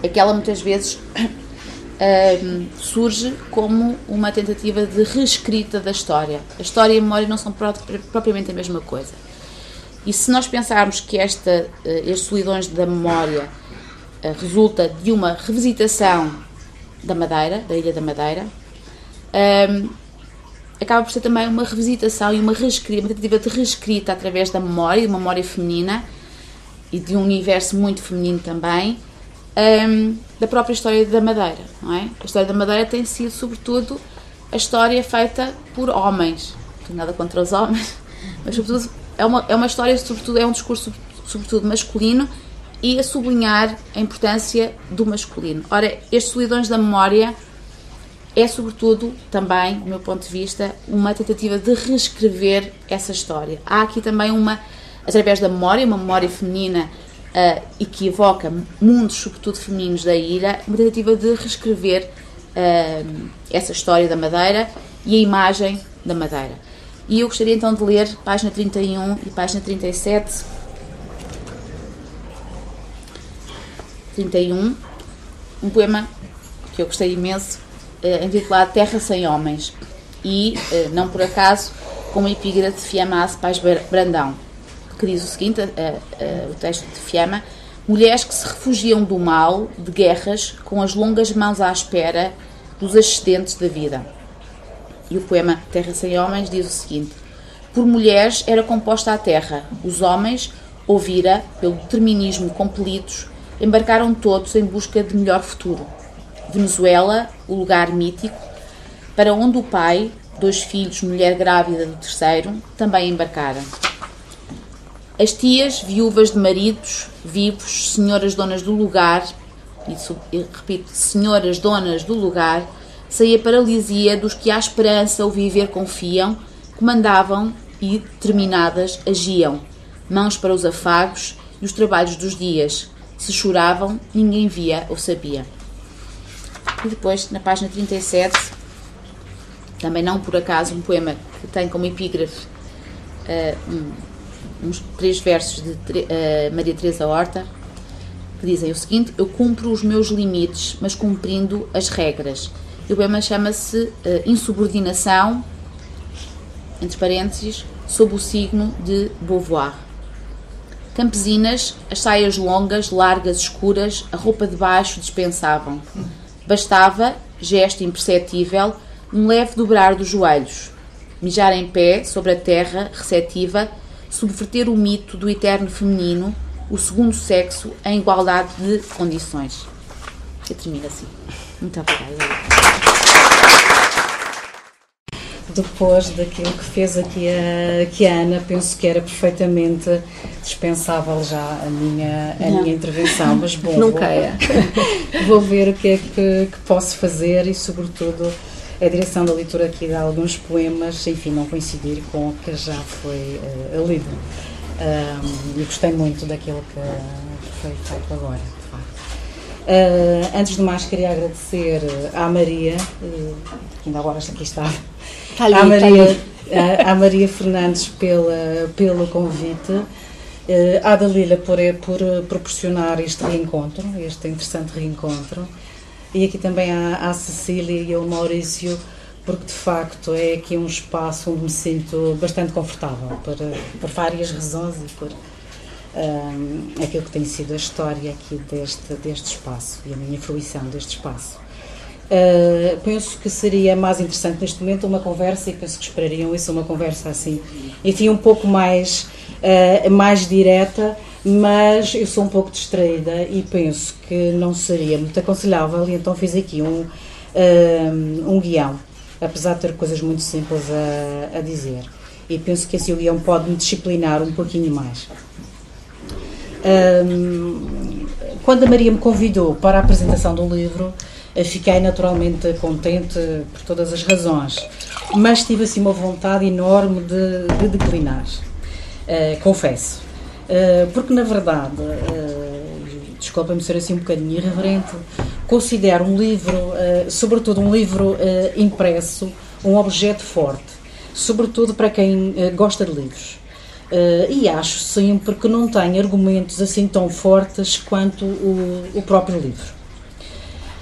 é que ela muitas vezes [coughs] surge como uma tentativa de reescrita da história. A história e a memória não são propriamente a mesma coisa. E se nós pensarmos que esta, uh, estes solidões da memória uh, resulta de uma revisitação da Madeira, da Ilha da Madeira, um, acaba por ser também uma revisitação e uma reescrita, uma tentativa de reescrita através da memória, de uma memória feminina e de um universo muito feminino também, um, da própria história da Madeira, não é? A história da Madeira tem sido, sobretudo, a história feita por homens. Não tenho nada contra os homens, [laughs] mas, sobretudo, é uma, é uma história, sobretudo, é um discurso, sobretudo, masculino e a sublinhar a importância do masculino. Ora, estes solidões da memória é, sobretudo, também, do meu ponto de vista, uma tentativa de reescrever essa história. Há aqui também uma, através da memória, uma memória feminina uh, e que evoca mundos, sobretudo femininos, da ilha, uma tentativa de reescrever uh, essa história da Madeira e a imagem da Madeira. E eu gostaria então de ler página 31 e página 37. 31, um poema que eu gostei imenso, intitulado Terra Sem Homens, e, uh, não por acaso, com uma epígrafe de Fiamas Paz Brandão que diz o seguinte, o texto de Fiamma, mulheres que se refugiam do mal, de guerras, com as longas mãos à espera dos acidentes da vida. E o poema Terra Sem Homens diz o seguinte, por mulheres era composta a terra, os homens, ouvira, pelo determinismo compelidos, embarcaram todos em busca de melhor futuro. Venezuela, o lugar mítico, para onde o pai, dois filhos, mulher grávida do terceiro, também embarcaram. As tias, viúvas de maridos vivos, senhoras donas do lugar, e, repito, senhoras donas do lugar, sei a paralisia dos que à esperança o viver confiam, comandavam e, determinadas, agiam, mãos para os afagos e os trabalhos dos dias. Se choravam, ninguém via ou sabia. E depois, na página 37, também não por acaso, um poema que tem como epígrafe uh, um, uns três versos de uh, Maria Teresa Horta, que dizem o seguinte: Eu cumpro os meus limites, mas cumprindo as regras. E o poema chama-se uh, Insubordinação, entre parênteses, sob o signo de Beauvoir. Campesinas, as saias longas, largas, escuras, a roupa de baixo dispensavam. Bastava, gesto imperceptível, um leve dobrar dos joelhos, mijar em pé sobre a terra receptiva, subverter o mito do eterno feminino, o segundo sexo em igualdade de condições. Eu termino assim. Muito obrigada depois daquilo que fez aqui a, aqui a Ana, penso que era perfeitamente dispensável já a minha, a minha intervenção, mas bom, Nunca vou, é. [laughs] vou ver o que é que, que, posso fazer e sobretudo a direção da leitura aqui de alguns poemas, enfim, não coincidir com o que já foi uh, lido. Um, e gostei muito daquilo que, que foi feito agora. Uh, antes de mais, queria agradecer à Maria, uh, que ainda agora aqui está, Tá ali, à, Maria, à Maria Fernandes pela, pelo convite, à Dalila por, por proporcionar este reencontro, este interessante reencontro, e aqui também à, à Cecília e ao Maurício, porque de facto é aqui um espaço onde me sinto bastante confortável, por, por várias razões e por um, aquilo que tem sido a história aqui deste, deste espaço e a minha fruição deste espaço. Uh, penso que seria mais interessante neste momento uma conversa, e penso que esperariam isso, uma conversa assim, enfim, um pouco mais, uh, mais direta, mas eu sou um pouco distraída e penso que não seria muito aconselhável, e então fiz aqui um, uh, um guião, apesar de ter coisas muito simples a, a dizer. E penso que assim o guião pode me disciplinar um pouquinho mais. quando a Maria me convidou para a apresentação do livro, fiquei naturalmente contente por todas as razões, mas tive assim uma vontade enorme de, de declinar, uh, confesso. Uh, porque na verdade, uh, desculpa-me ser assim um bocadinho irreverente, considero um livro, uh, sobretudo um livro impresso, um objeto forte, sobretudo para quem gosta de livros. e acho sempre que não tem argumentos assim tão fortes quanto o, o próprio livro.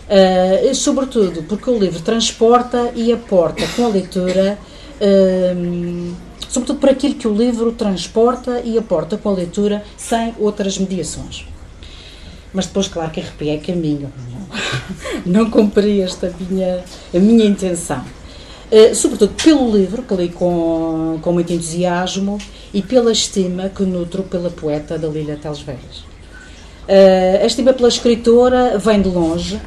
Uh, sobretudo porque o livro transporta e aporta com a leitura, uh, sobretudo por aquilo que o livro transporta e aporta com a leitura sem outras mediações. Mas depois, claro que arrepia é caminho. [laughs] Não cumpri esta minha, a minha intenção. Uh, sobretudo pelo livro, que li com, com muito entusiasmo, e pela estima que nutro pela poeta Dalila Teles Veras. Uh, a estima pela escritora vem de longe,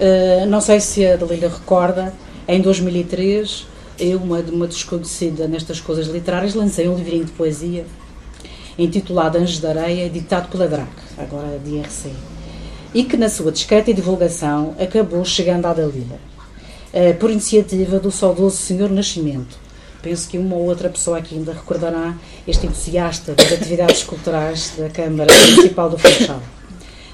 Uh, não sei se a Dalila recorda, em 2003, eu, uma, uma desconhecida nestas coisas literárias, lancei um livrinho de poesia intitulado Anjos da Areia, ditado pela DRAC, agora de IRC, e que na sua discreta divulgação acabou chegando à Dalila, uh, por iniciativa do saudoso Senhor Nascimento. Penso que uma ou outra pessoa aqui ainda recordará este entusiasta das atividades culturais da Câmara Municipal do Funchal.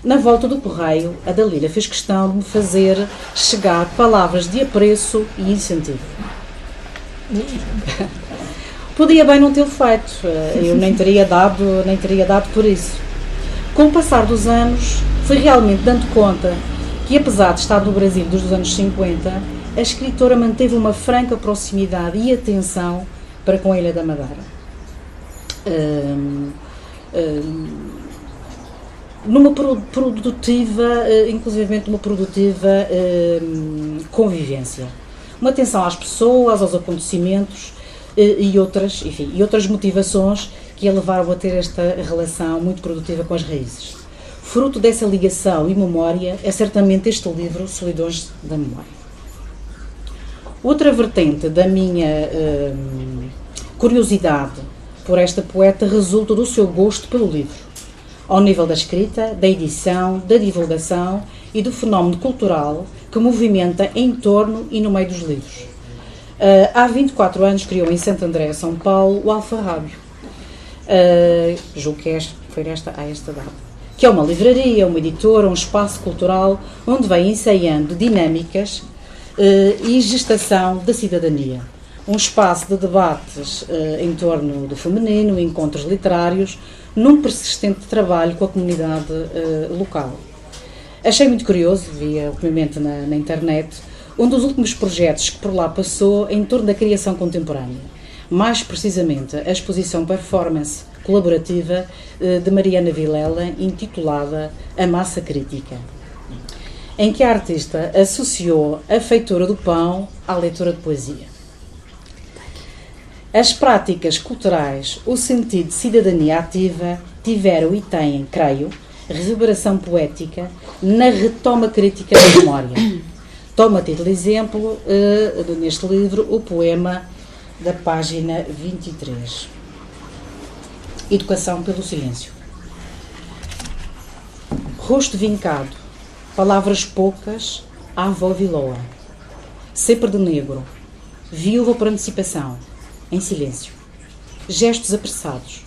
Na volta do correio, a Dalila fez questão de me fazer chegar palavras de apreço e incentivo. [laughs] Podia bem não tê-lo feito, eu nem teria, dado, nem teria dado por isso. Com o passar dos anos, fui realmente dando conta que, apesar de estar no Brasil dos anos 50, a escritora manteve uma franca proximidade e atenção para com a Ilha da Madeira. Numa produtiva, eh, inclusive uma produtiva eh, convivência. Uma atenção às pessoas, aos acontecimentos eh, e outras, enfim, e outras motivações que a levaram a ter esta relação muito produtiva com as raízes. Fruto dessa ligação e memória é certamente este livro, Solidões da Memória. Outra vertente da minha curiosidade por esta poeta resulta do seu gosto pelo livro ao nível da escrita, da edição, da divulgação e do fenómeno cultural que movimenta em torno e no meio dos livros. Uh, há 24 anos criou em Santo André, São Paulo, o Alfarrábio. Uh, julgo que é este, foi esta, a esta data. Que é uma livraria, uma editora, um espaço cultural onde vem ensaiando dinâmicas uh, e gestação da cidadania. Um espaço de debates uh, em torno do feminino, encontros literários, num persistente trabalho com a comunidade local. Achei muito curioso, vi obviamente na, na internet, um dos últimos projetos que por lá passou em torno da criação contemporânea. Mais precisamente, a exposição performance colaborativa eh, de Mariana Vilela, intitulada A Massa Crítica, em que a artista associou a feitura do pão à leitura de poesia. As práticas culturais, o sentido de cidadania ativa, tiveram e têm, creio, reverberação poética na retoma crítica da memória Toma título exemplo, uh, neste livro, o poema da página 23. Educação pelo silêncio. Rosto vincado, palavras poucas, avó viloa. Sempre de negro, viúva por antecipação, em silêncio. Gestos apressados.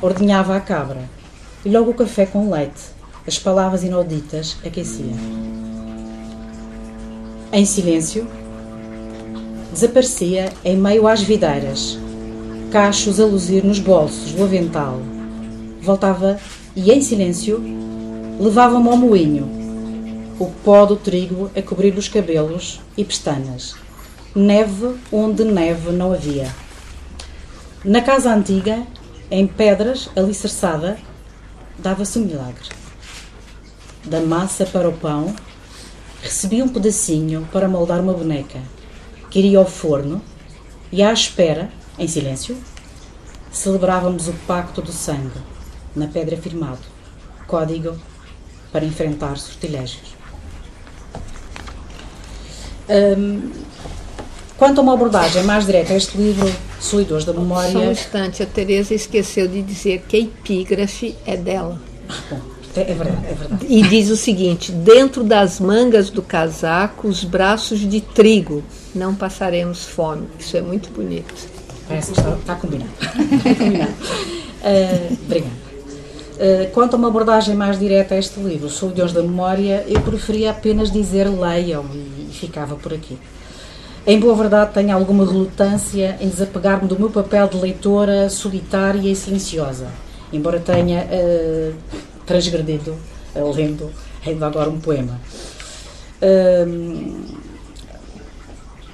Ordenhava a cabra, e logo o café com leite, as palavras inauditas aquecia em silêncio, desaparecia em meio às videiras, cachos a luzir nos bolsos do avental. Voltava e, em silêncio, levava-me ao moinho, o pó do trigo a cobrir os cabelos e pestanas, neve onde neve não havia. Na casa antiga, em pedras alicerçada, dava-se um milagre. Da massa para o pão, Recebi um pedacinho para moldar uma boneca, que iria ao forno e, à espera, em silêncio, celebrávamos o pacto do sangue, na pedra firmado, código para enfrentar sortilégios. Hum, quanto a uma abordagem mais direta a este livro, Solidores da Memória. Só um instante, a Teresa esqueceu de dizer que a epígrafe é dela. Ah, bom. É, é verdade, é verdade. E diz o seguinte: dentro das mangas do casaco, os braços de trigo, não passaremos fome. Isso é muito bonito. Parece que está, está combinado. [laughs] Está combinado. Uh, obrigada. Uh, quanto a uma abordagem mais direta a este livro, Sou Deus da Memória, eu preferia apenas dizer leiam e, e ficava por aqui. Em boa verdade, tenho alguma relutância em desapegar-me do meu papel de leitora solitária e silenciosa, embora tenha uh, transgredido, lendo ainda agora um poema.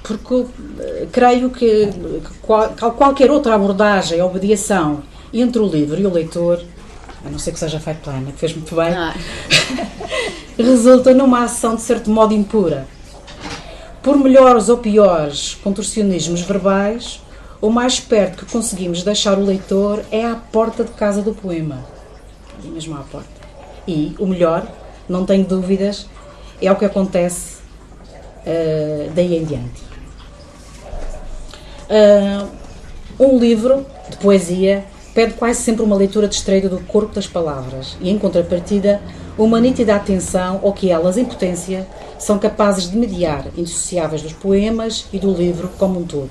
porque eh, creio que qualquer outra abordagem ou mediação entre o livro e o leitor, a não ser que seja feito pela Ana, que fez muito bem, ah. [laughs] resulta numa ação de certo modo impura. Por melhores ou piores contorcionismos verbais, o mais perto que conseguimos deixar o leitor é à porta de casa do poema ali mesmo à porta. E o melhor, não tenho dúvidas, é o que acontece uh, daí em diante. Uh, um livro de poesia pede quase sempre uma leitura distraída do corpo das palavras e, em contrapartida, uma nítida atenção ao que elas, em potência, são capazes de mediar, indissociáveis dos poemas e do livro como um todo.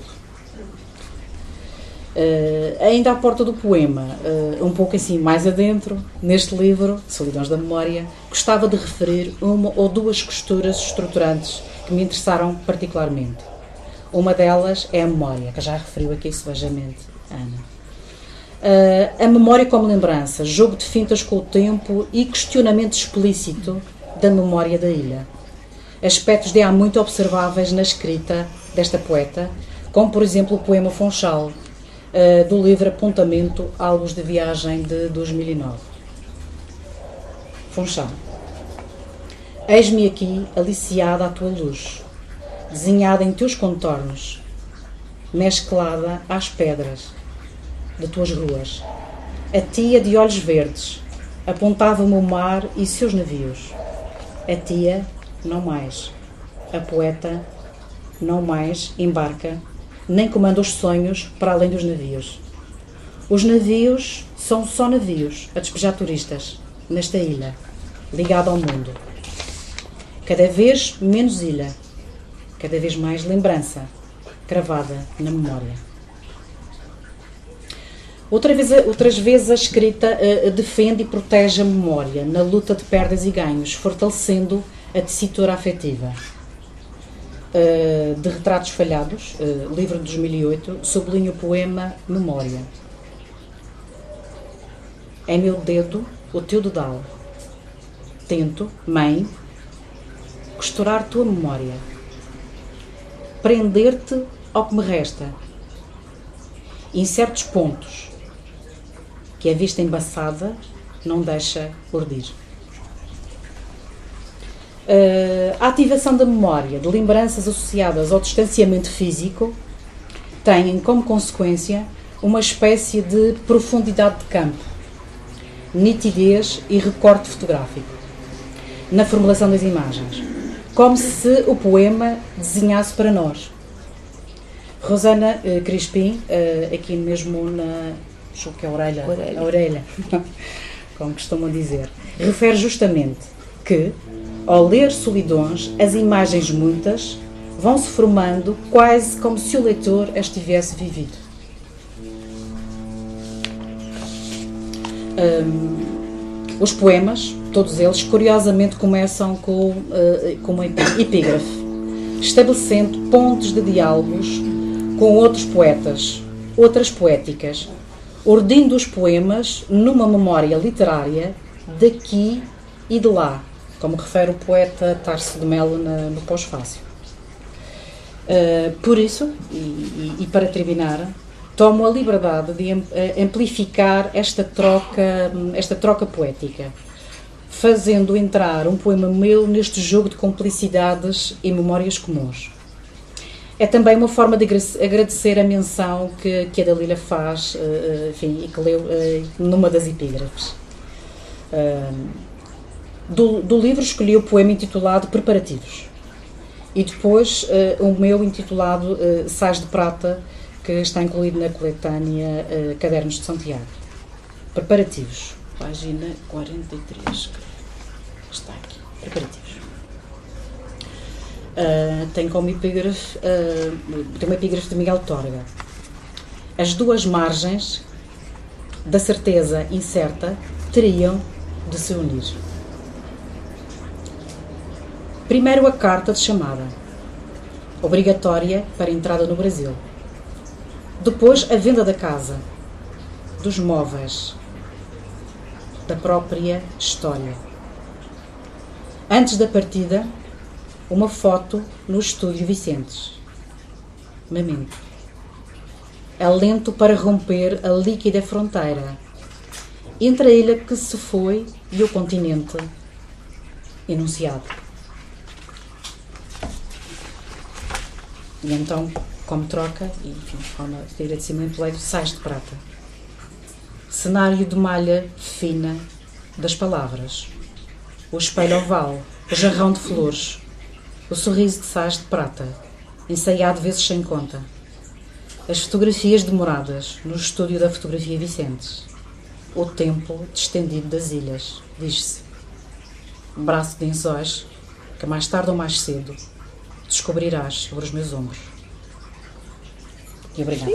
Uh, ainda à porta do poema, uh, um pouco assim mais adentro, neste livro, Solidões da Memória, gostava de referir uma ou duas costuras estruturantes que me interessaram particularmente. Uma delas é a memória, que já referiu aqui suavemente Ana. Uh, a memória como lembrança, jogo de fintas com o tempo e questionamento explícito da memória da ilha. Aspectos de há muito observáveis na escrita desta poeta, como por exemplo o poema Fonchal, uh, do livro Apontamento Álbuns de Viagem de 2009. Funchal. Eis-me aqui aliciada à tua luz, desenhada em teus contornos, mesclada às pedras de tuas ruas. A tia de olhos verdes apontava-me o mar e seus navios. A tia, não mais. A poeta, não mais, embarca nem comanda os sonhos para além dos navios. Os navios são só navios a despejar turistas nesta ilha, ligada ao mundo. Cada vez menos ilha, cada vez mais lembrança, cravada na memória. Outra vez, outras vezes a escrita uh, defende e protege a memória na luta de perdas e ganhos, fortalecendo a tessitura afetiva. Uh, de Retratos Falhados, uh, livro de 2008, sublinha o poema Memória. É meu dedo o teu dedal. Tento, mãe, costurar tua memória. Prender-te ao que me resta. Em certos pontos que a vista embaçada não deixa urdir. Uh, a ativação da memória de lembranças associadas ao distanciamento físico tem como consequência uma espécie de profundidade de campo, nitidez e recorte fotográfico na formulação das imagens, como se o poema desenhasse para nós. Rosana uh, Crispim, uh, aqui mesmo na. Acho que é a orelha. Orelha. A orelha, [laughs] como costumam dizer, refere justamente que ao ler Solidões, as imagens muitas vão se formando quase como se o leitor as tivesse vivido. Um, os poemas, todos eles, curiosamente começam com, uh, com uma epígrafe, estabelecendo pontos de diálogos com outros poetas, outras poéticas, ordindo os poemas numa memória literária daqui e de lá, como refere o poeta Tarso de Melo na, no pós-fácil. Uh, por isso, e, e, e, para terminar, tomo a liberdade de amplificar esta troca, esta troca poética, fazendo entrar um poema meu neste jogo de complicidades e memórias comuns. É também uma forma de agradecer a menção que, que a Dalila faz, uh, enfim, e que leu uh, numa das epígrafes. Do, do, livro escolhi o poema intitulado Preparativos e depois uh, o meu intitulado uh, Sais de Prata, que está incluído na coletânea uh, Cadernos de Santiago. Preparativos, página 43, está aqui. Preparativos. Uh, tem como epígrafe, tem uma epígrafe de Miguel Torga. As duas margens da certeza incerta teriam de se unir. Primeiro, a carta de chamada, obrigatória para entrada no Brasil. Depois, a venda da casa, dos móveis, da própria história. Antes da partida, uma foto no estúdio Vicentes. Memento. Alento para romper a líquida fronteira entre a ilha que se foi e o continente enunciado. E então, como troca, e enfim, forma de agradecimento, levo sais de prata. Cenário de malha fina das palavras. O espelho oval, o jarrão de flores, o sorriso de sais de prata, ensaiado vezes sem conta. As fotografias demoradas no estúdio da fotografia Vicentes. O templo distendido das ilhas, diz-se. Braço de ensóis que mais tarde ou mais cedo descobrirás sobre os meus ombros. E obrigada.